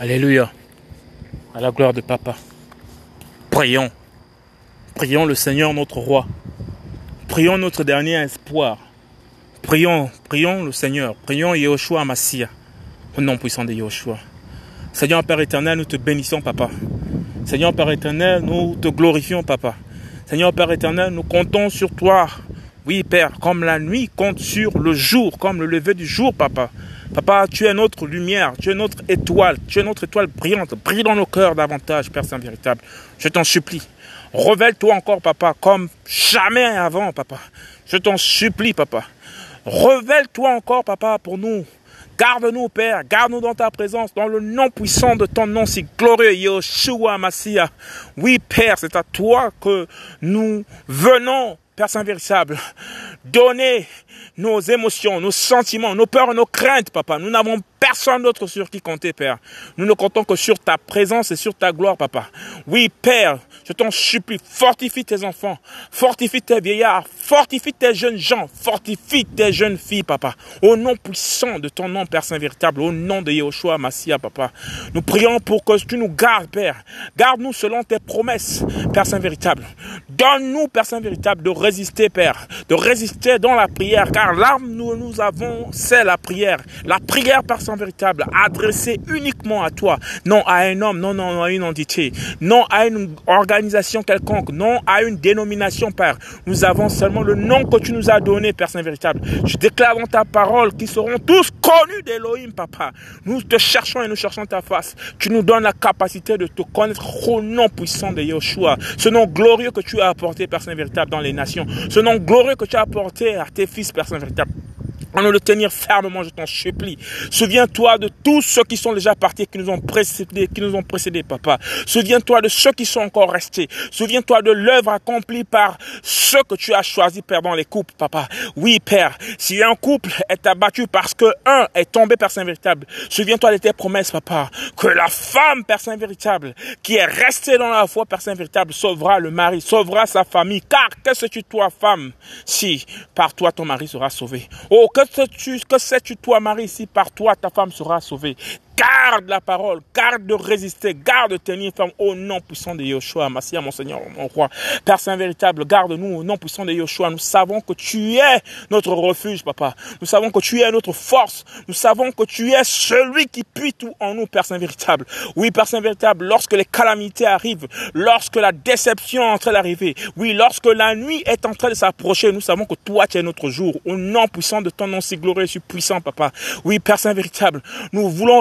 Alléluia. À la gloire de Papa. Prions. Prions le Seigneur notre roi. Prions notre dernier espoir. Prions, prions le Seigneur. Prions Yahushua Massia. Au nom puissant de Yahushua. Seigneur Père éternel, nous te bénissons, Papa. Seigneur Père éternel, nous te glorifions, Papa. Seigneur Père éternel, nous comptons sur toi. Oui, Père, comme la nuit compte sur le jour, comme le lever du jour, Papa. Papa, tu es notre lumière, tu es notre étoile, tu es notre étoile brillante. Brille dans nos cœurs davantage, Père Saint véritable. Je t'en supplie. Révèle-toi encore, papa, comme jamais avant, papa. Je t'en supplie, papa. Révèle-toi encore, papa, pour nous. Garde-nous, Père. Garde-nous dans ta présence, dans le nom puissant de ton nom si glorieux, Yeshua Massia. Oui, Père, c'est à toi que nous venons, Père Saint véritable. Donner nos émotions, nos sentiments, nos peurs, nos craintes, papa. Nous n'avons personne d'autre sur qui compter, Père. Nous ne comptons que sur ta présence et sur ta gloire, papa. Oui, Père, je t'en supplie, fortifie tes enfants, fortifie tes vieillards, fortifie tes jeunes gens, fortifie tes jeunes filles, papa. Au nom puissant de ton nom, Père Saint véritable, au nom de Yahushua Massia, papa. Nous prions pour que tu nous gardes, Père. Garde-nous selon tes promesses, Père Saint véritable. Donne-nous, Père Saint véritable, de résister, Père, de résister dans la prière, car l'arme nous, nous avons, c'est la prière. La prière, Saint véritable, adressée uniquement à toi, non à un homme, non, non, à une entité, non à une organisation quelconque, non à une dénomination, Père. Nous avons seulement le nom que tu nous as donné, Père Saint véritable. Je déclare dans ta parole qu'ils seront tous connus d'Elohim, Papa. Nous te cherchons et nous cherchons ta face. Tu nous donnes la capacité de te connaître au nom puissant de Yeshua. Ce nom glorieux que tu as apporté, Père Saint véritable, dans les nations. Ce nom glorieux que tu as apporté à tes fils, Saint véritable. On le tenir fermement, je t'en supplie. Souviens-toi de tous ceux qui sont déjà partis, qui nous ont précédés, qui nous ont précédés, papa. Souviens-toi de ceux qui sont encore restés. Souviens-toi de l'œuvre accomplie par ceux que tu as choisis, Père, dans les couples, papa. Oui, Père, si un couple est abattu parce que un est tombé, Père Saint véritable, souviens-toi de tes promesses, papa, que la femme, Père Saint véritable, qui est restée dans la foi, Père Saint véritable, sauvera le mari, sauvera sa famille. Car que sais-tu, toi, femme, si par toi ton mari sera sauvé? Que sais-tu toi, Marie, si par toi ta femme sera sauvée? Garde la parole, garde de résister, garde de tenir ferme au nom puissant de Yoshua, Massia, mon Seigneur, mon roi. Père Saint véritable, garde-nous au nom puissant de Yoshua. Nous savons que tu es notre refuge, papa. Nous savons que tu es notre force. Nous savons que tu es celui qui puit tout en nous, Père Saint véritable. Oui, Père Saint véritable, lorsque les calamités arrivent, lorsque la déception est en train d'arriver, oui, lorsque la nuit est en train de s'approcher, nous savons que toi, tu es notre jour. Au nom puissant de ton nom si glorieux et puissant, papa. Oui, Père Saint véritable, nous voulons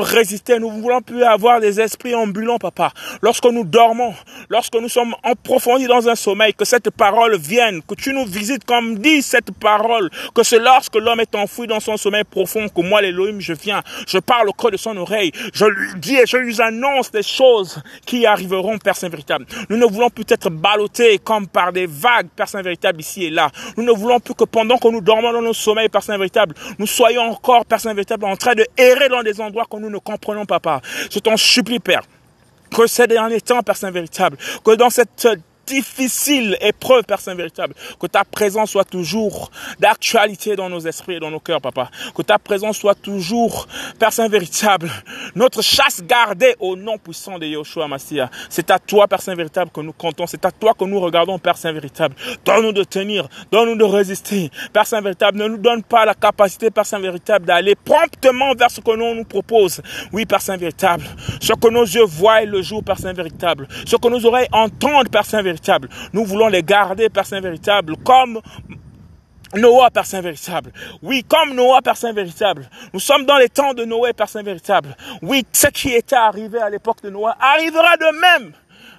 nous voulons plus avoir des esprits ambulants, papa. Lorsque nous dormons, lorsque nous sommes approfondis dans un sommeil, que cette parole vienne, que tu nous visites comme dit cette parole, que c'est lorsque l'homme est enfoui dans son sommeil profond, que moi, l'Élohim, je viens, je parle au creux de son oreille, je lui dis et je lui annonce des choses qui arriveront, Père Saint véritable. Nous ne voulons plus être ballottés comme par des vagues, Père Saint véritable, ici et là. Nous ne voulons plus que pendant que nous dormons dans nos sommeils, Père Saint véritable, nous soyons encore, Père Saint véritable, en train de errer dans des endroits que nous ne comprenons, papa. Je t'en supplie, Père, que ces derniers temps, Père Saint véritable, que dans cette difficile épreuve, Père Saint véritable, que ta présence soit toujours d'actualité dans nos esprits et dans nos cœurs, papa. Que ta présence soit toujours, Père Saint véritable, notre chasse gardée au nom puissant de Yeshua Massia. C'est à toi, Père Saint véritable, que nous comptons. C'est à toi que nous regardons, Père Saint véritable. Donne-nous de tenir, donne-nous de résister. Père Saint véritable, ne nous donne pas la capacité, Père Saint véritable, d'aller promptement vers ce que l'on nous propose. Oui, Père Saint véritable, ce que nos yeux voient le jour, Père Saint véritable, ce que nos oreilles entendent, Père Saint véritable, nous voulons les garder, Père Saint véritable, comme Noah, Père Saint véritable. Oui, comme Noah, Père Saint véritable. Nous sommes dans les temps de Noé, Père Saint véritable. Oui, ce qui était arrivé à l'époque de Noah arrivera de même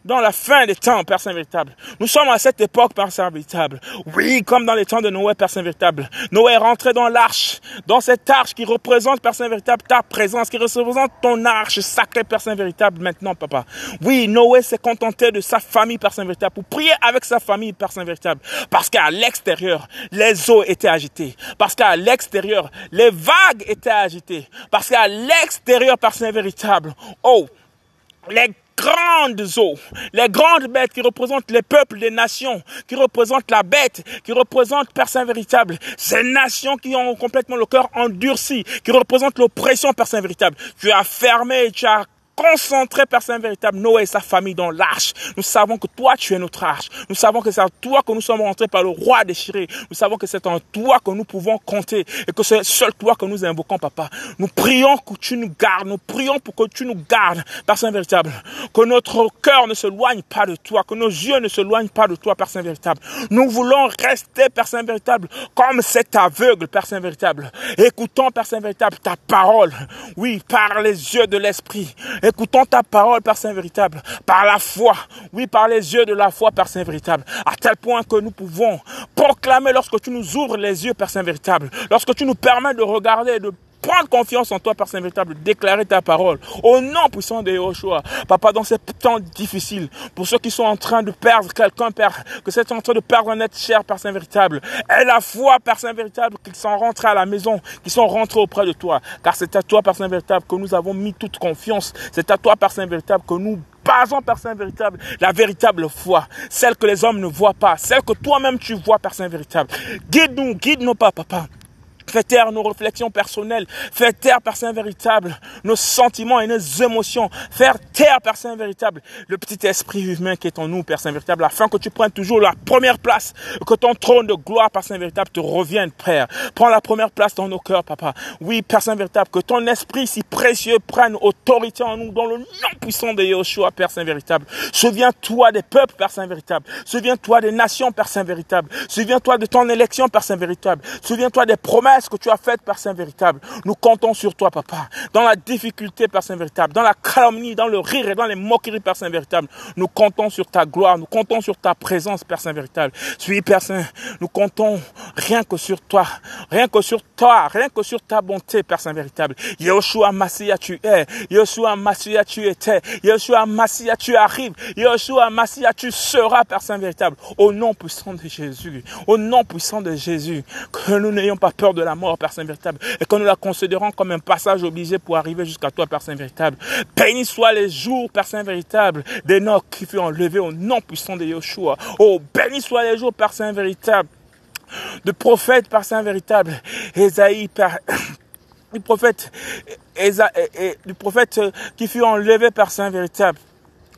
dans la fin des temps, Père Saint véritable. Nous sommes à cette époque, Père Saint véritable. Oui, comme dans les temps de Noé, Père Saint véritable. Noé est rentré dans l'arche, dans cette arche qui représente, Père Saint véritable, ta présence, qui représente ton arche sacrée, Père Saint véritable, maintenant, Papa. Oui, Noé s'est contenté de sa famille, Père Saint véritable, pour prier avec sa famille, Père Saint véritable. Parce qu'à l'extérieur, les eaux étaient agitées. Parce qu'à l'extérieur, les vagues étaient agitées. Parce qu'à l'extérieur, Père Saint véritable, oh, les grandes eaux, les grandes bêtes qui représentent les peuples des nations, qui représentent la bête, qui représentent Père Saint véritable, ces nations qui ont complètement le cœur endurci, qui représentent l'oppression Père Saint véritable. Tu as fermé, tu as concentrer, Père Saint véritable, Noé et sa famille dans l'arche. Nous savons que toi, tu es notre arche. Nous savons que c'est en toi que nous sommes rentrés par le roi déchiré. Nous savons que c'est en toi que nous pouvons compter et que c'est seul toi que nous invoquons, Papa. Nous prions que tu nous gardes. Nous prions pour que tu nous gardes, Père Saint véritable. Que notre cœur ne se loigne pas de toi, que nos yeux ne se loignent pas de toi, Père Saint véritable. Nous voulons rester, Père Saint véritable, comme cet aveugle, Père Saint véritable. Écoutons, Père Saint véritable, ta parole. Oui, par les yeux de l'esprit. Écoutons ta parole, Père Saint véritable, par la foi. Oui, par les yeux de la foi, Père Saint véritable. À tel point que nous pouvons proclamer lorsque tu nous ouvres les yeux, Père Saint véritable. Lorsque tu nous permets de regarder, de prendre confiance en toi, Père Saint véritable, déclarer ta parole au nom puissant de Yahushua. Papa, dans ces temps difficiles, pour ceux qui sont en train de perdre quelqu'un, Père, que c'est en train de perdre un être cher, Père Saint véritable, et la foi, Père Saint véritable, qu'ils sont rentrés à la maison, qu'ils sont rentrés auprès de toi, car c'est à toi, Père Saint véritable, que nous avons mis toute confiance. C'est à toi, Père Saint véritable, que nous basons, Père Saint véritable, la véritable foi, celle que les hommes ne voient pas, celle que toi-même tu vois, Père Saint véritable. Guide-nous, guide-nous pas, Papa. Fais taire nos réflexions personnelles. Fais taire, Père Saint véritable, nos sentiments et nos émotions. Faire taire, Père Saint véritable, le petit esprit humain qui est en nous, Père Saint véritable, afin que tu prennes toujours la première place. Que ton trône de gloire, Père Saint véritable, te revienne, Père. Prends la première place dans nos cœurs, Papa. Oui, Père Saint véritable, que ton esprit si précieux prenne autorité en nous dans le nom puissant de Yeshua, Père Saint véritable. Souviens-toi des peuples, Père Saint véritable. Souviens-toi des nations, Père Saint véritable. Souviens-toi de ton élection, Père Saint véritable. Souviens-toi des promesses que tu as fait, Père Saint véritable. Nous comptons sur toi, Papa. Dans la difficulté, Père Saint véritable, dans la calomnie, dans le rire et dans les moqueries, Père Saint véritable, nous comptons sur ta gloire, nous comptons sur ta présence, Père Saint véritable. Suis, Père Saint, nous comptons rien que sur toi, rien que sur toi, rien que sur ta bonté, Père Saint véritable. Yeshua Massia, tu es. Yeshua Massia, tu étais. Yeshua Massia, tu arrives. Yeshua Massia, tu seras, Père Saint véritable. Au nom puissant de Jésus, au nom puissant de Jésus, que nous n'ayons pas peur de la mort, Père Saint véritable, et que nous la considérons comme un passage obligé pour arriver jusqu'à toi, Père Saint véritable. Béni soient les jours, Père Saint véritable, d'Enoch qui fut enlevé au nom puissant de Yeshua. Oh, béni soient les jours, Père Saint véritable, de prophète, Père Saint véritable, Esaïe, Père, du prophète, du prophète qui fut enlevé, Père Saint véritable.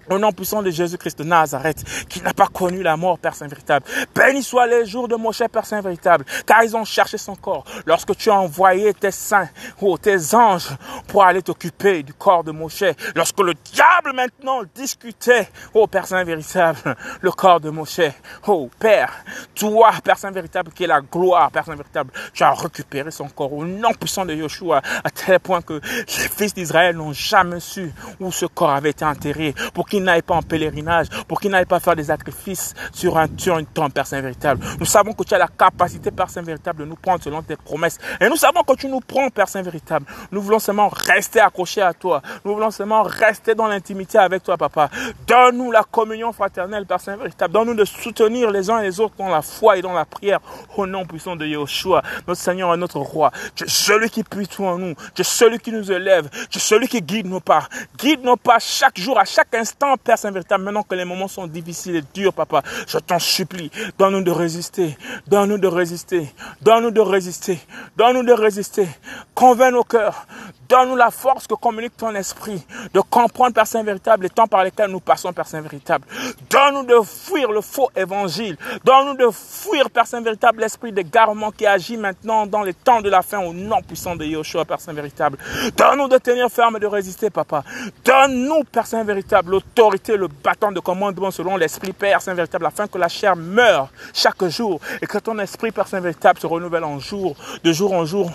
Au nom puissant de Jésus-Christ de Nazareth, qui n'a pas connu la mort, Père Saint véritable. Béni soient les jours de mon cher Père Saint véritable, car ils ont cherché son corps. Lorsque tu as envoyé tes saints, ou tes anges, pour aller t'occuper du corps de Moshe. Lorsque le diable maintenant discutait, oh Père Saint véritable, le corps de Moshe. Oh Père, toi, Père Saint véritable, qui est la gloire, Père Saint véritable, tu as récupéré son corps au nom puissant de Yeshua, à tel point que les fils d'Israël n'ont jamais su où ce corps avait été enterré, qu'il n'aille pas en pèlerinage, pour qu'il n'aille pas faire des sacrifices sur un sur une tombe, Père Saint véritable. Nous savons que tu as la capacité, Père Saint véritable, de nous prendre selon tes promesses. Et nous savons que tu nous prends, Père Saint véritable. Nous voulons seulement rester accrochés à toi. Nous voulons seulement rester dans l'intimité avec toi, Papa. Donne-nous la communion fraternelle, Père Saint véritable. Donne-nous de soutenir les uns et les autres dans la foi et dans la prière. Au nom puissant de Yeshua, notre Seigneur et notre Roi. Tu es celui qui puisse tout en nous. Tu es celui qui nous élève. Tu es celui qui guide nos pas. Guide nos pas chaque jour, à chaque instant Père Saint véritable, maintenant que les moments sont difficiles et durs, Papa, je t'en supplie, donne-nous de résister, donne-nous de résister, donne-nous de résister, donne-nous de résister, convainc nos cœurs, donne-nous la force que communique ton esprit, de comprendre, Père Saint véritable, les temps par lesquels nous passons, Père Saint véritable. Donne-nous de fuir le faux évangile, donne-nous de fuir, Père Saint véritable, l'esprit d'égarement qui agit maintenant dans les temps de la fin au nom puissant de Yoshua, Père Saint véritable. Donne-nous de tenir ferme et de résister, Papa. Donne-nous, Père Saint véritable, autorité, le bâton de commandement selon l'Esprit Père Saint véritable, afin que la chair meure chaque jour et que ton Esprit Père Saint véritable se renouvelle en jour, de jour en jour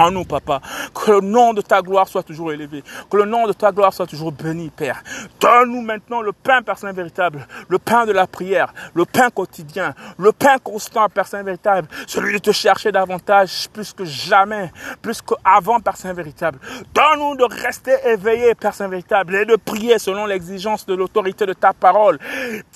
en nous, papa. Que le nom de ta gloire soit toujours élevé. Que le nom de ta gloire soit toujours béni, Père. Donne-nous maintenant le pain, Père Saint véritable. Le pain de la prière. Le pain quotidien. Le pain constant, Père Saint véritable. Celui de te chercher davantage, plus que jamais. Plus qu'avant, Père Saint véritable. Donne-nous de rester éveillés, Père Saint véritable. Et de prier selon l'exigence de l'autorité de ta parole.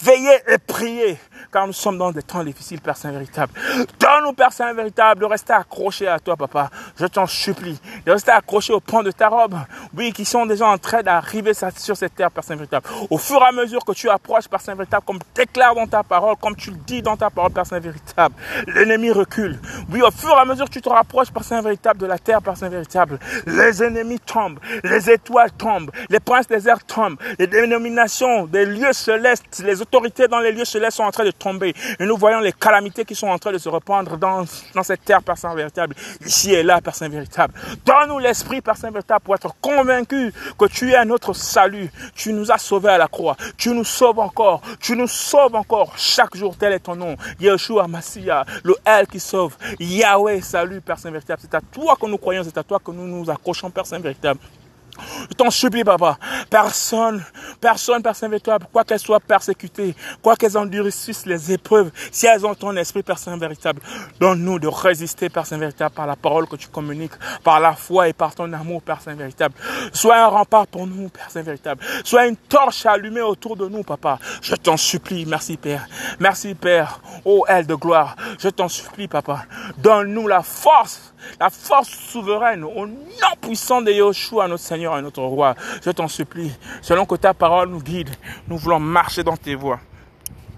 Veillez et priez car nous sommes dans des temps difficiles, Père Saint véritable. Donne-nous, Père Saint véritable, de rester accrochés à toi, Papa. Je t'en supplie, de rester accrochés au point de ta robe. Oui, qui sont déjà en train d'arriver sur cette terre, Père Saint véritable. Au fur et à mesure que tu approches, Père Saint véritable, comme déclare dans ta parole, comme tu le dis dans ta parole, Père Saint véritable, l'ennemi recule. Oui, au fur et à mesure que tu te rapproches, Père Saint véritable, de la terre, Père Saint véritable, les ennemis tombent, les étoiles tombent, les princes des airs tombent, les dénominations des lieux célestes, les autorités dans les lieux célestes sont en train de tomber. Et nous voyons les calamités qui sont en train de se répandre dans, dans cette terre, Père Saint véritable, ici et là, Père Saint véritable. Donne-nous l'esprit, Père Saint véritable, pour être convaincu que tu es notre salut. Tu nous as sauvés à la croix. Tu nous sauves encore. Tu nous sauves encore. Chaque jour, tel est ton nom. Yeshua Massia, le El qui sauve. Yahweh, salut, Père Saint véritable. C'est à toi que nous croyons, c'est à toi que nous nous accrochons, Père Saint véritable. Je t'en supplie, papa. Personne, personne, personne véritable, quoi qu'elle soit persécutée, quoi qu'elles endurcissent les épreuves, si elles ont ton esprit, personne véritable, donne-nous de résister, personne véritable, par la parole que tu communiques, par la foi et par ton amour, personne véritable. Sois un rempart pour nous, personne véritable. Sois une torche allumée autour de nous, papa. Je t'en supplie. Merci, Père. Merci, Père. Ô elle de gloire. Je t'en supplie, papa. Donne-nous la force la force souveraine au nom puissant de Yeshua, notre Seigneur et notre Roi. Je t'en supplie, selon que ta parole nous guide, nous voulons marcher dans tes voies.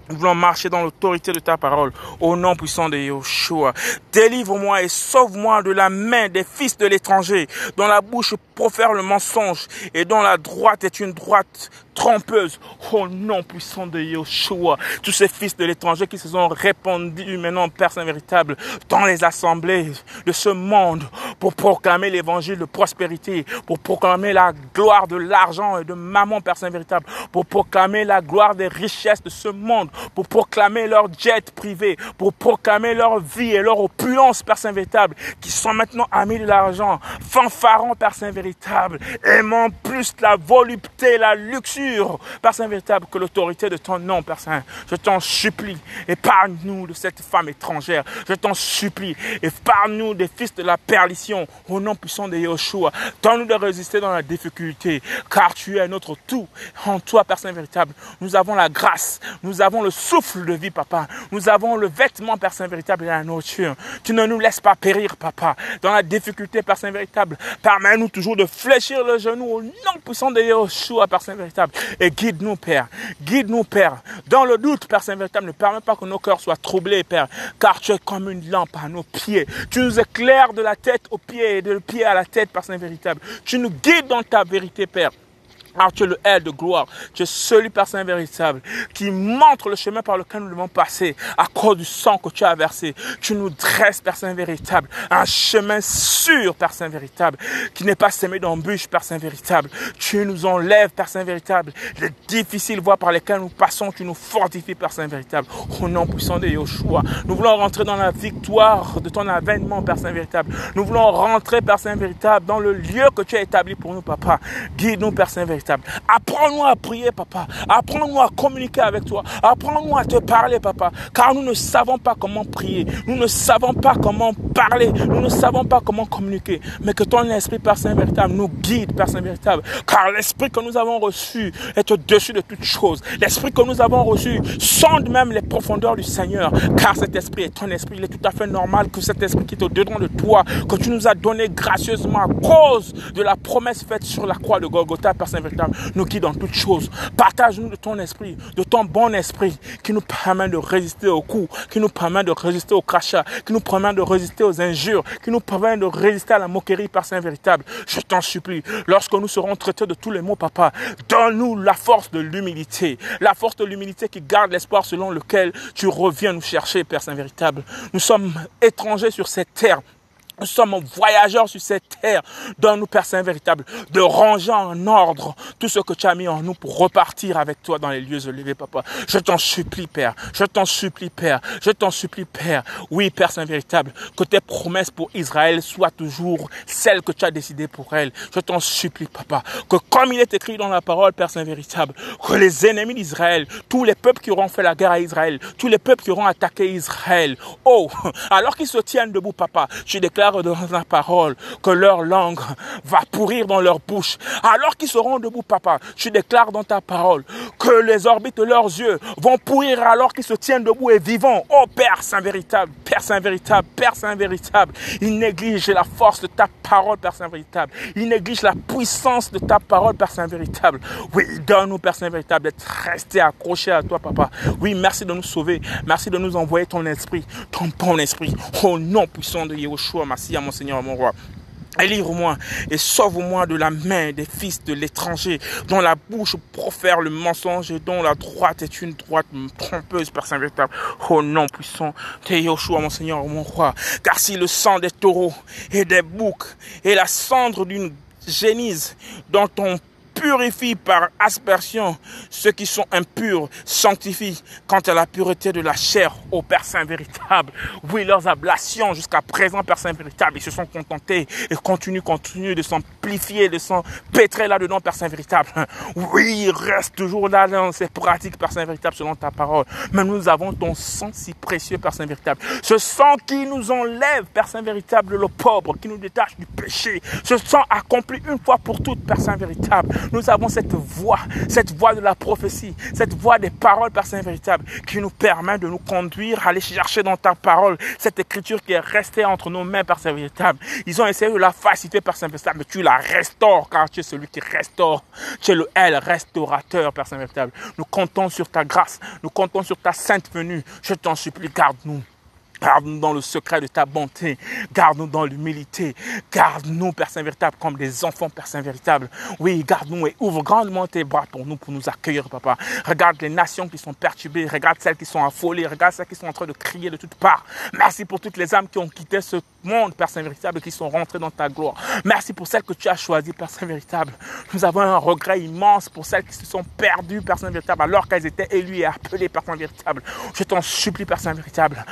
Nous voulons marcher dans l'autorité de ta parole, au nom puissant de Yeshua. Délivre-moi et sauve-moi de la main des fils de l'étranger, dont la bouche profère le mensonge et dont la droite est une droite trompeuse. Au nom puissant de Yeshua, tous ces fils de l'étranger qui se sont répandus maintenant, Père Saint véritable, dans les assemblées de ce monde pour proclamer l'évangile de prospérité, pour proclamer la gloire de l'argent et de maman, Saint véritable, pour proclamer la gloire des richesses de ce monde, pour proclamer leur jet privé, pour proclamer leur vie et leur opulence, Saint véritable, qui sont maintenant amis de l'argent, fanfarons, Saint véritable, aimant plus la volupté, la luxure, Père Saint véritable, que l'autorité de ton nom, Père Saint. Je t'en supplie, épargne-nous de cette femme étrangère. Je t'en supplie, épargne-nous des fils de la perdition, au nom puissant de Yeshua. Donne-nous de résister dans la difficulté, car tu es notre tout. En toi, Père Saint véritable, nous avons la grâce, nous avons le souffle de vie, Papa. Nous avons le vêtement, Père Saint véritable, et la nourriture. Tu ne nous laisses pas périr, Papa, dans la difficulté, Père Saint véritable. Permets-nous toujours de fléchir le genou au nom puissant de Yeshua, Père Saint véritable. Et guide-nous, Père. Guide-nous, Père. Dans le doute, Père Saint-Véritable, ne permets pas que nos cœurs soient troublés, Père. Car tu es comme une lampe à nos pieds. Tu nous éclaires de la tête aux pieds et de le pied à la tête, Père Saint-Véritable. Tu nous guides dans ta vérité, Père. Alors tu es le aile de gloire. Tu es celui, Saint véritable, qui montre le chemin par lequel nous devons passer à cause du sang que tu as versé. Tu nous dresses, Saint véritable, un chemin sûr, Saint véritable, qui n'est pas semé d'embûches, Saint véritable. Tu nous enlèves, Saint véritable, les difficiles voies par lesquelles nous passons. Tu nous fortifies, Saint véritable. Au nom puissant de Yoshua, nous voulons rentrer dans la victoire de ton avènement, Saint véritable. Nous voulons rentrer, Saint véritable, dans le lieu que tu as établi pour nous, Papa. Guide-nous, Père Saint véritable. Apprends-nous à prier, papa. Apprends-nous à communiquer avec toi. Apprends-nous à te parler, papa. Car nous ne savons pas comment prier. Nous ne savons pas comment parler. Nous ne savons pas comment communiquer. Mais que ton esprit, Père Saint véritable, nous guide, Père Saint véritable. Car l'esprit que nous avons reçu est au-dessus de toutes choses. L'esprit que nous avons reçu sonde même les profondeurs du Seigneur. Car cet esprit est ton esprit. Il est tout à fait normal que cet esprit qui est au-dedans de toi, que tu nous as donné gracieusement à cause de la promesse faite sur la croix de Golgotha, Père Saint nous guide dans toutes choses. Partage-nous de ton esprit, de ton bon esprit, qui nous permet de résister aux coups, qui nous permet de résister aux crachats, qui nous permet de résister aux injures, qui nous permet de résister à la moquerie par Saint véritable. Je t'en supplie, lorsque nous serons traités de tous les maux, papa, donne-nous la force de l'humilité, la force de l'humilité qui garde l'espoir selon lequel tu reviens nous chercher, Père Saint véritable. Nous sommes étrangers sur cette terre, nous sommes voyageurs sur cette terre. Donne-nous, Père Saint véritable, de ranger en ordre tout ce que tu as mis en nous pour repartir avec toi dans les lieux élevés, papa. Je t'en supplie, Père. Je t'en supplie, Père. Je t'en supplie, Père. Oui, Père Saint véritable, que tes promesses pour Israël soient toujours celles que tu as décidées pour elle. Je t'en supplie, papa. Que comme il est écrit dans la parole, Père Saint véritable, que les ennemis d'Israël, tous les peuples qui auront fait la guerre à Israël, tous les peuples qui auront attaqué Israël, oh, alors qu'ils se tiennent debout, papa, je déclare déclares dans la parole que leur langue va pourrir dans leur bouche. Alors qu'ils seront debout, papa, tu déclares dans ta parole que les orbites de leurs yeux vont pourrir alors qu'ils se tiennent debout et vivants. Oh Père Saint véritable, Père Saint véritable, Père Saint véritable, ils négligent la force de ta parole, Père Saint véritable. Ils négligent la puissance de ta parole, Père Saint véritable. Oui, donne-nous, Père Saint véritable, d'être restés accrochés à toi, papa. Oui, merci de nous sauver. Merci de nous envoyer ton esprit, ton bon esprit. Au nom puissant de Yahushua, à mon Seigneur, mon roi. Élire-moi et sauve-moi de la main des fils de l'étranger, dont la bouche profère le mensonge et dont la droite est une droite trompeuse, Père Saint véritable. Au nom puissant de Yahushua, mon Seigneur, mon roi. Car si le sang des taureaux et des boucs et la cendre d'une génise dont ton purifie par aspersion ceux qui sont impurs, sanctifie quant à la pureté de la chair au Père Saint véritable. Oui, leurs ablations jusqu'à présent, Père Saint véritable, ils se sont contentés et continuent, continuent de s'amplifier, de s'empêtrer là-dedans, Père Saint véritable. Oui, ils restent toujours là dans ces pratiques, Père Saint véritable, selon ta parole. Mais nous avons ton sang si précieux, Père Saint véritable. Ce sang qui nous enlève, Père Saint véritable, le pauvre, qui nous détache du péché. Ce sang accompli une fois pour toutes, Père Saint véritable nous avons cette voix, cette voix de la prophétie, cette voix des paroles, Père Saint véritable, qui nous permet de nous conduire, à aller chercher dans ta parole cette écriture qui est restée entre nos mains, Père Saint véritable. Ils ont essayé de la faciliter, Père Saint véritable, mais tu la restaures, car tu es celui qui restaure. Tu es le L restaurateur, Père Saint véritable. Nous comptons sur ta grâce, nous comptons sur ta sainte venue. Je t'en supplie, garde-nous. Garde-nous dans le secret de ta bonté. Garde-nous dans l'humilité. Garde-nous, Père Saint véritable, comme des enfants, Père Saint véritable. Oui, garde-nous et ouvre grandement tes bras pour nous, pour nous accueillir, Papa. Regarde les nations qui sont perturbées. Regarde celles qui sont affolées. Regarde celles qui sont en train de crier de toutes parts. Merci pour toutes les âmes qui ont quitté ce monde, Père Saint véritable, qui sont rentrées dans ta gloire. Merci pour celles que tu as choisies, Père Saint véritable. Nous avons un regret immense pour celles qui se sont perdues, Père Saint véritable, alors qu'elles étaient élues et appelées, Père Saint véritable. Je t'en supplie, Père Saint véritable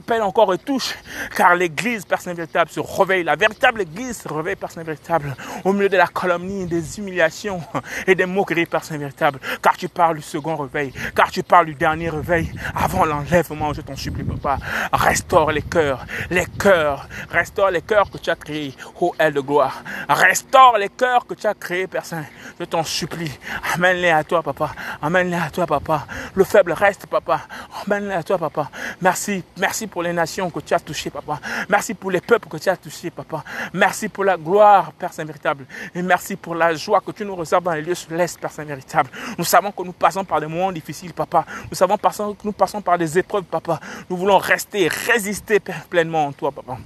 appelle encore et touche, car l'Église, Saint véritable, se réveille. La véritable Église se réveille, Saint véritable, au milieu de la calomnie, des humiliations et des moqueries, Saint véritable, car tu parles du second réveil, car tu parles du dernier réveil, avant l'enlèvement, je t'en supplie, Papa. Restaure les cœurs, les cœurs, restaure les cœurs que tu as créés, ô aile de gloire. Restaure les cœurs que tu as créés, Saint. Je t'en supplie. Amène-les à toi, Papa. Amène-les à toi, Papa. Le faible reste, Papa. Amène-les à toi, Papa. Merci, merci pour les nations que tu as touchées, papa. Merci pour les peuples que tu as touchés, papa. Merci pour la gloire, Père Saint véritable. Et merci pour la joie que tu nous réserves dans les lieux célestes, Père Saint véritable. Nous savons que nous passons par des moments difficiles, papa. Nous savons que nous passons par des épreuves, papa. Nous voulons rester, résister pleinement en toi, papa.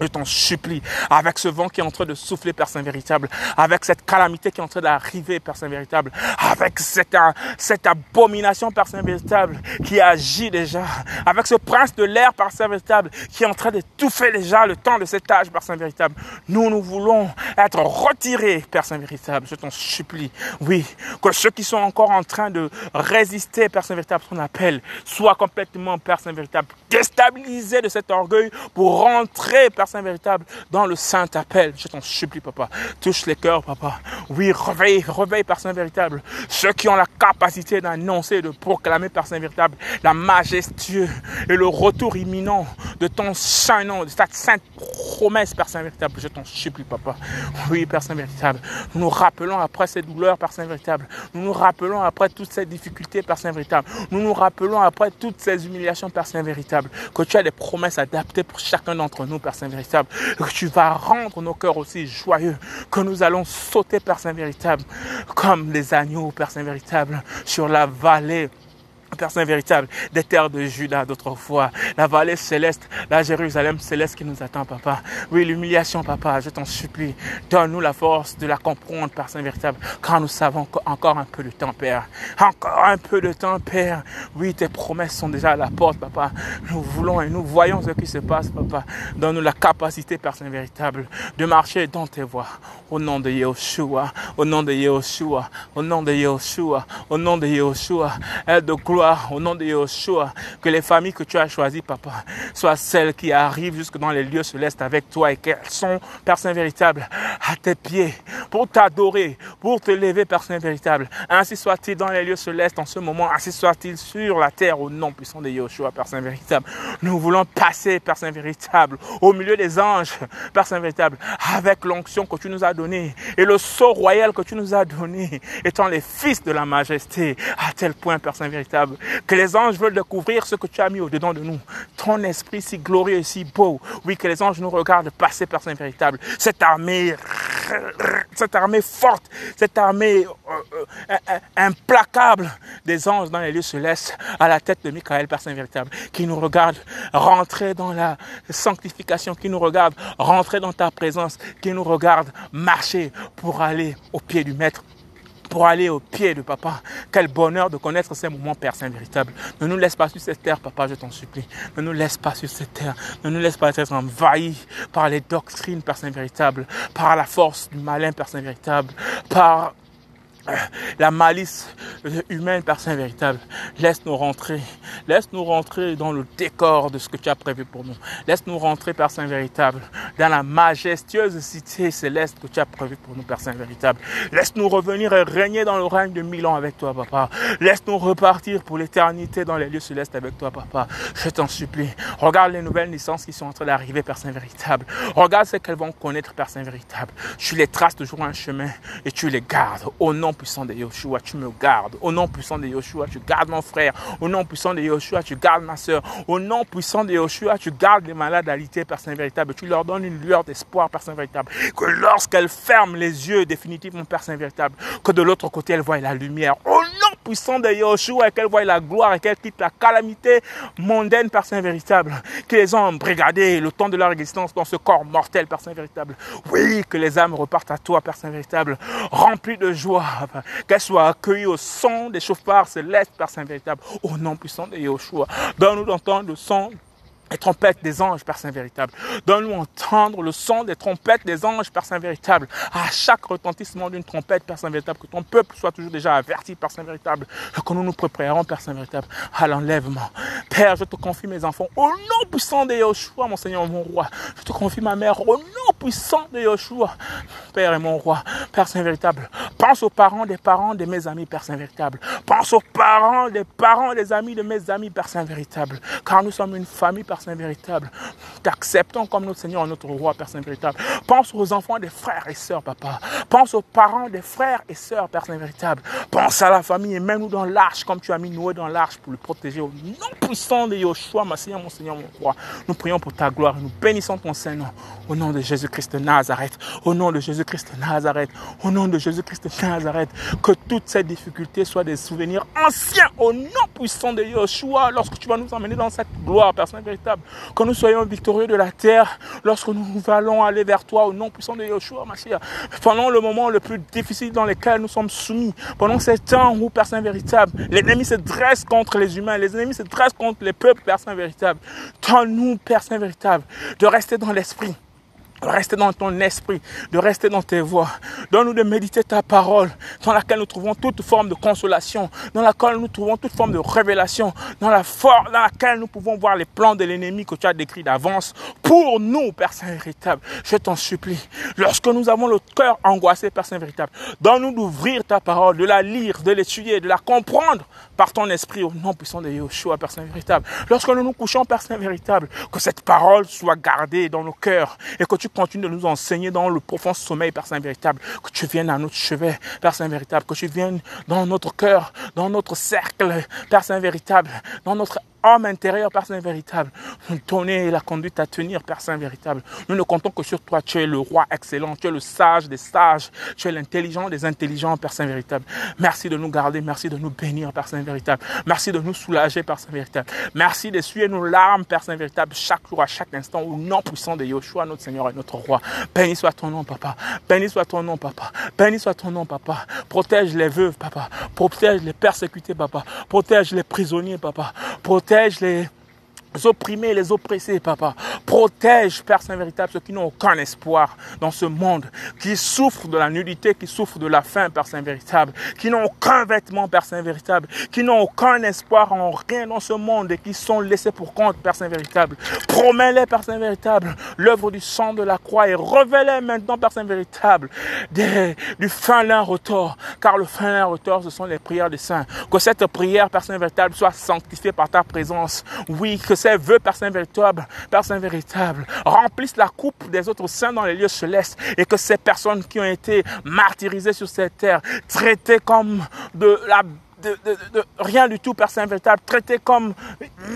Je t'en supplie, avec ce vent qui est en train de souffler, Père Saint véritable, avec cette calamité qui est en train d'arriver, Père Saint véritable, avec cette, cette abomination, Père Saint véritable, qui agit déjà, avec ce prince de l'air, Père Saint véritable, qui est en train d'étouffer déjà le temps de cet âge, Père Saint véritable. Nous, nous voulons être retirés, Père Saint véritable. Je t'en supplie, oui, que ceux qui sont encore en train de résister, Père Saint véritable, son appel, soient complètement, Père Saint véritable, déstabilisés de cet orgueil pour rentrer, Père Saint véritable, dans le saint appel. Je t'en supplie, papa. Touche les cœurs, papa. Oui, réveille, réveille, Père Saint véritable. Ceux qui ont la capacité d'annoncer, de proclamer, Père Saint véritable, la majestueux et le retour imminent de ton saint nom, de ta sainte promesse, Père Saint véritable. Je t'en supplie, papa. Oui, Père Saint véritable. Nous nous rappelons après ces douleurs, Père Saint véritable. Nous nous rappelons après toutes ces difficultés, Père Saint véritable. Nous nous rappelons après toutes ces humiliations, Père Saint véritable, que tu as des promesses adaptées pour chacun d'entre nous, Père Saint véritable que tu vas rendre nos cœurs aussi joyeux, que nous allons sauter, Père Saint véritable, comme les agneaux, Père Saint véritable, sur la vallée Saint véritable, des terres de Judas d'autrefois, la vallée céleste, la Jérusalem céleste qui nous attend, papa. Oui, l'humiliation, papa, je t'en supplie, donne-nous la force de la comprendre, Saint véritable, car nous savons encore un peu de temps, Père. Encore un peu de temps, Père. Oui, tes promesses sont déjà à la porte, papa. Nous voulons et nous voyons ce qui se passe, papa. Donne-nous la capacité, Saint véritable, de marcher dans tes voies. Au nom de Yeshua, au nom de Yeshua, au nom de Yeshua, au nom de Yeshua, aide de gloire au nom de Yeshua, que les familles que tu as choisies, papa, soient celles qui arrivent jusque dans les lieux célestes avec toi et qu'elles sont, Père Saint véritable, à tes pieds, pour t'adorer, pour te lever, Père Saint véritable. Ainsi soit-il dans les lieux célestes en ce moment, ainsi soit-il sur la terre, au nom puissant de Yeshua, Père Saint véritable. Nous voulons passer, Père Saint véritable, au milieu des anges, Père Saint véritable, avec l'onction que tu nous as donnée et le sceau royal que tu nous as donné, étant les fils de la majesté, à tel point, Père Saint véritable, que les anges veulent découvrir ce que tu as mis au-dedans de nous. Ton esprit si glorieux et si beau. Oui, que les anges nous regardent passer, Père Saint véritable. Cette armée, cette armée forte, cette armée euh, euh, implacable des anges dans les lieux célestes, à la tête de Michael, Père Saint véritable, qui nous regarde rentrer dans la sanctification, qui nous regarde rentrer dans ta présence, qui nous regarde marcher pour aller au pied du Maître pour aller au pied de papa. Quel bonheur de connaître ces moments, Père Saint véritable. Ne nous laisse pas sur cette terre, papa, je t'en supplie. Ne nous laisse pas sur cette terre. Ne nous laisse pas être envahis par les doctrines, Père Saint véritable, par la force du malin, Père Saint véritable, par la malice humaine, Père Saint véritable. Laisse-nous rentrer. Laisse-nous rentrer dans le décor de ce que tu as prévu pour nous. Laisse-nous rentrer, Père Saint véritable, dans la majestueuse cité céleste que tu as prévu pour nous, Père Saint véritable. Laisse-nous revenir et régner dans le règne de mille ans avec toi, Papa. Laisse-nous repartir pour l'éternité dans les lieux célestes avec toi, Papa. Je t'en supplie. Regarde les nouvelles naissances qui sont en train d'arriver, Père Saint véritable. Regarde ce qu'elles vont connaître, Père Saint véritable. Tu les traces toujours un chemin et tu les gardes au nom puissant de Yoshua, tu me gardes. Au nom puissant de Yoshua, tu gardes mon frère. Au nom puissant de Yoshua, tu gardes ma soeur. Au nom puissant de Yoshua, tu gardes les malades alité, Père Saint véritable. Tu leur donnes une lueur d'espoir, Père Saint véritable. Que lorsqu'elles ferment les yeux définitivement, Père Saint véritable, que de l'autre côté, elles voient la lumière. Au nom puissant de Yoshua, et qu'elles voient la gloire et qu'elles quittent la calamité mondaine, Père Saint véritable. Que les ont brigadé le temps de leur existence dans ce corps mortel, Père Saint véritable. Oui, que les âmes repartent à toi, Père Saint véritable, remplies de joie, qu'elle soit accueillie au son des chauffards célestes, Père Saint véritable, au nom puissant de Yahushua. Donne-nous d'entendre le son les trompettes des anges, Père Saint véritable. Donne-nous entendre le son des trompettes des anges, Père Saint véritable. À chaque retentissement d'une trompette, Père Saint véritable, que ton peuple soit toujours déjà averti, Père Saint véritable. Que nous nous préparons, Père Saint véritable, à l'enlèvement. Père, je te confie mes enfants au nom puissant de Yoshua, mon Seigneur, mon roi. Je te confie ma mère au nom puissant de Yoshua, Père et mon roi, Père Saint véritable. Pense aux parents des parents de mes amis, Père Saint véritable. Pense aux parents des parents des amis de mes amis, Père Saint véritable. Car nous sommes une famille, Père Saint véritable. T'acceptons comme notre Seigneur, notre roi, Saint véritable. Pense aux enfants des frères et sœurs, papa. Pense aux parents des frères et sœurs, Saint véritable. Pense à la famille et mets-nous dans l'arche comme tu as mis Noé dans l'arche pour le protéger au nom puissant de Yoshua, ma Seigneur, mon Seigneur, mon roi. Nous prions pour ta gloire nous bénissons ton Saint-Nom. Au nom de Jésus-Christ Nazareth. Au nom de Jésus-Christ Nazareth. Au nom de Jésus-Christ Nazareth. Que toutes ces difficultés soient des souvenirs anciens au nom puissant de Yoshua lorsque tu vas nous emmener dans cette gloire, Père Saint Que nous soyons victorieux de la terre lorsque nous allons aller vers toi au nom puissant de Yoshua, ma chère. Pendant le moment le plus difficile dans lequel nous sommes soumis, pendant ces temps où, Père Saint véritable, l'ennemi se dresse contre les humains, les ennemis se dressent contre les peuples, Père Saint véritable. Donne-nous, Père Saint véritable, de rester dans l'esprit rester dans ton esprit, de rester dans tes voies. Donne-nous de méditer ta parole, dans laquelle nous trouvons toute forme de consolation, dans laquelle nous trouvons toute forme de révélation, dans, la dans laquelle nous pouvons voir les plans de l'ennemi que tu as décrits d'avance pour nous, Père Saint véritable. Je t'en supplie, lorsque nous avons le cœur angoissé, Père Saint véritable, donne-nous d'ouvrir ta parole, de la lire, de l'étudier, de la comprendre par ton esprit au nom puissant de Yeshua, Père Saint véritable. Lorsque nous nous couchons, Père Saint véritable, que cette parole soit gardée dans nos cœurs et que tu continue de nous enseigner dans le profond sommeil, Père Saint véritable, que tu viennes à notre chevet, Père Saint véritable, que tu viennes dans notre cœur, dans notre cercle, Père Saint véritable, dans notre homme intérieur, Père véritable, nous donner la conduite à tenir, Père Saint véritable. Nous ne comptons que sur toi. Tu es le roi excellent, tu es le sage des sages, tu es l'intelligent des intelligents, Père Saint véritable. Merci de nous garder, merci de nous bénir, Père Saint véritable. Merci de nous soulager, Père Saint véritable. Merci d'essuyer nos larmes, Père Saint véritable, chaque jour, à chaque instant, au nom puissant de Yoshua, notre Seigneur et notre roi. Béni soit ton nom, Papa. Béni soit ton nom, Papa. Béni soit ton nom, Papa. Protège les veuves, Papa. Protège les persécutés, Papa. Protège les prisonniers, Papa. Les les opprimés, les oppressés, papa. Protège, Père Saint véritable, ceux qui n'ont aucun espoir dans ce monde, qui souffrent de la nudité, qui souffrent de la faim, Père Saint véritable, qui n'ont aucun vêtement, Père Saint véritable, qui n'ont aucun espoir en rien dans ce monde et qui sont laissés pour compte, Père Saint véritable. Promets-les, Père Saint véritable, l'œuvre du sang de la croix et révèle maintenant, Père Saint véritable, du fin lin retort, car le fin lin retort, ce sont les prières des saints. Que cette prière, Père Saint véritable, soit sanctifiée par ta présence. Oui, que ces vœux, Père Saint véritable, Père la coupe des autres saints dans les lieux célestes et que ces personnes qui ont été martyrisées sur cette terre, traitées comme de la de, rien du tout, Père Saint véritable, traité comme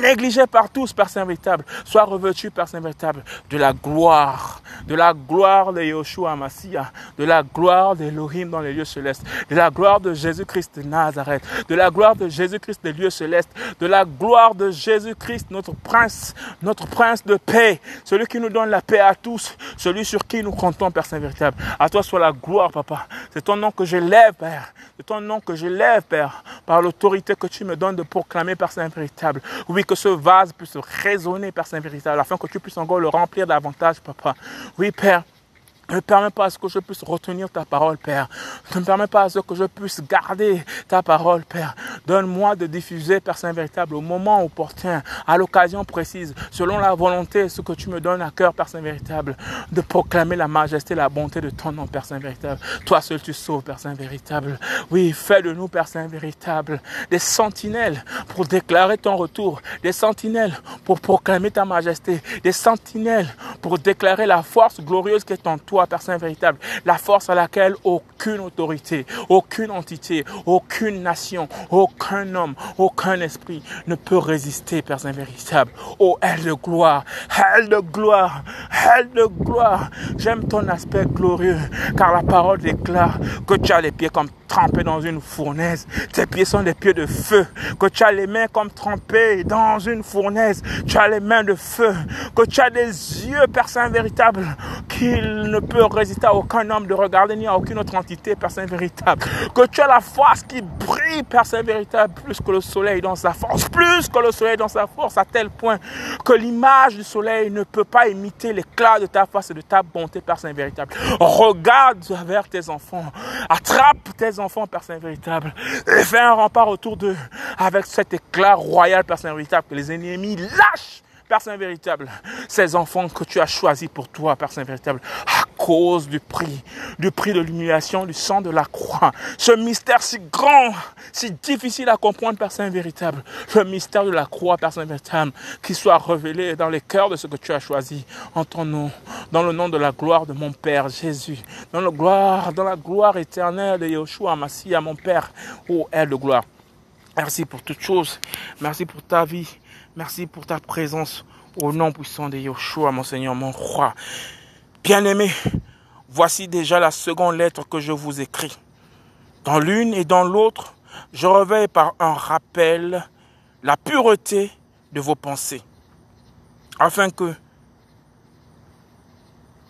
négligé par tous, Père Saint véritable, soit revêtu, Père Saint véritable, de la gloire, de la gloire de Yoshua Massia, de la gloire d'Elohim dans les lieux célestes, de la gloire de Jésus-Christ de Nazareth, de la gloire de Jésus-Christ des lieux célestes, de la gloire de Jésus-Christ, notre prince, notre prince de paix, celui qui nous donne la paix à tous, celui sur qui nous comptons, Père Saint véritable. À toi soit la gloire, Papa. C'est ton nom que je lève, Père. C'est ton nom que je lève, Père par l'autorité que tu me donnes de proclamer, Père Saint véritable. Oui, que ce vase puisse résonner, Père Saint véritable, afin que tu puisses encore le remplir davantage, Papa. Oui, Père. Ne permets pas à ce que je puisse retenir ta parole, Père. Ne me permets pas à ce que je puisse garder ta parole, Père. Donne-moi de diffuser, Père Saint véritable, au moment opportun, à l'occasion précise, selon la volonté, ce que tu me donnes à cœur, Père Saint véritable, de proclamer la majesté, la bonté de ton nom, Père Saint véritable. Toi seul tu sauves, Père Saint véritable. Oui, fais de nous, Père Saint véritable, des sentinelles pour déclarer ton retour, des sentinelles pour proclamer ta majesté, des sentinelles pour déclarer la force glorieuse qui est en toi toi, Saint véritable, la force à laquelle aucune autorité, aucune entité, aucune nation, aucun homme, aucun esprit ne peut résister, Saint véritable. Oh, elle de gloire, elle de gloire, elle de gloire. J'aime ton aspect glorieux, car la parole déclare que tu as les pieds comme trempés dans une fournaise. Tes pieds sont des pieds de feu. Que tu as les mains comme trempées dans une fournaise. Tu as les mains de feu. Que tu as des yeux, Saint véritable, qu'il ne peut résister à aucun homme de regarder ni à aucune autre entité, Père Saint véritable. Que tu as la force qui brille, Père Saint véritable, plus que le soleil dans sa force. Plus que le soleil dans sa force, à tel point que l'image du soleil ne peut pas imiter l'éclat de ta face et de ta bonté, Père véritable. Regarde vers tes enfants. Attrape tes enfants Père véritable, et fais un rempart autour d'eux avec cet éclat royal, Père véritable, que les ennemis lâchent Père Saint véritable, ces enfants que tu as choisis pour toi, Père Saint véritable, à cause du prix, du prix de l'humiliation, du sang de la croix. Ce mystère si grand, si difficile à comprendre, Père Saint véritable, le mystère de la croix, Père Saint véritable, qui soit révélé dans les cœurs de ce que tu as choisi en ton nom, dans le nom de la gloire de mon Père Jésus, dans la gloire, dans la gloire éternelle de Yeshua à mon Père, ô aide de gloire? Merci pour toutes choses. Merci pour ta vie. Merci pour ta présence au nom puissant de Yeshua, mon Seigneur, mon roi. Bien-aimé, voici déjà la seconde lettre que je vous écris. Dans l'une et dans l'autre, je réveille par un rappel la pureté de vos pensées, afin que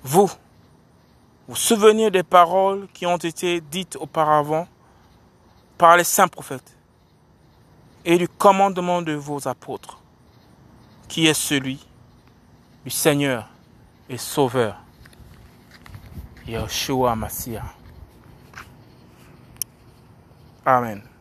vous vous souveniez des paroles qui ont été dites auparavant par les saints prophètes et du commandement de vos apôtres qui est celui du Seigneur et Sauveur, Yeshua Mashiach. Amen.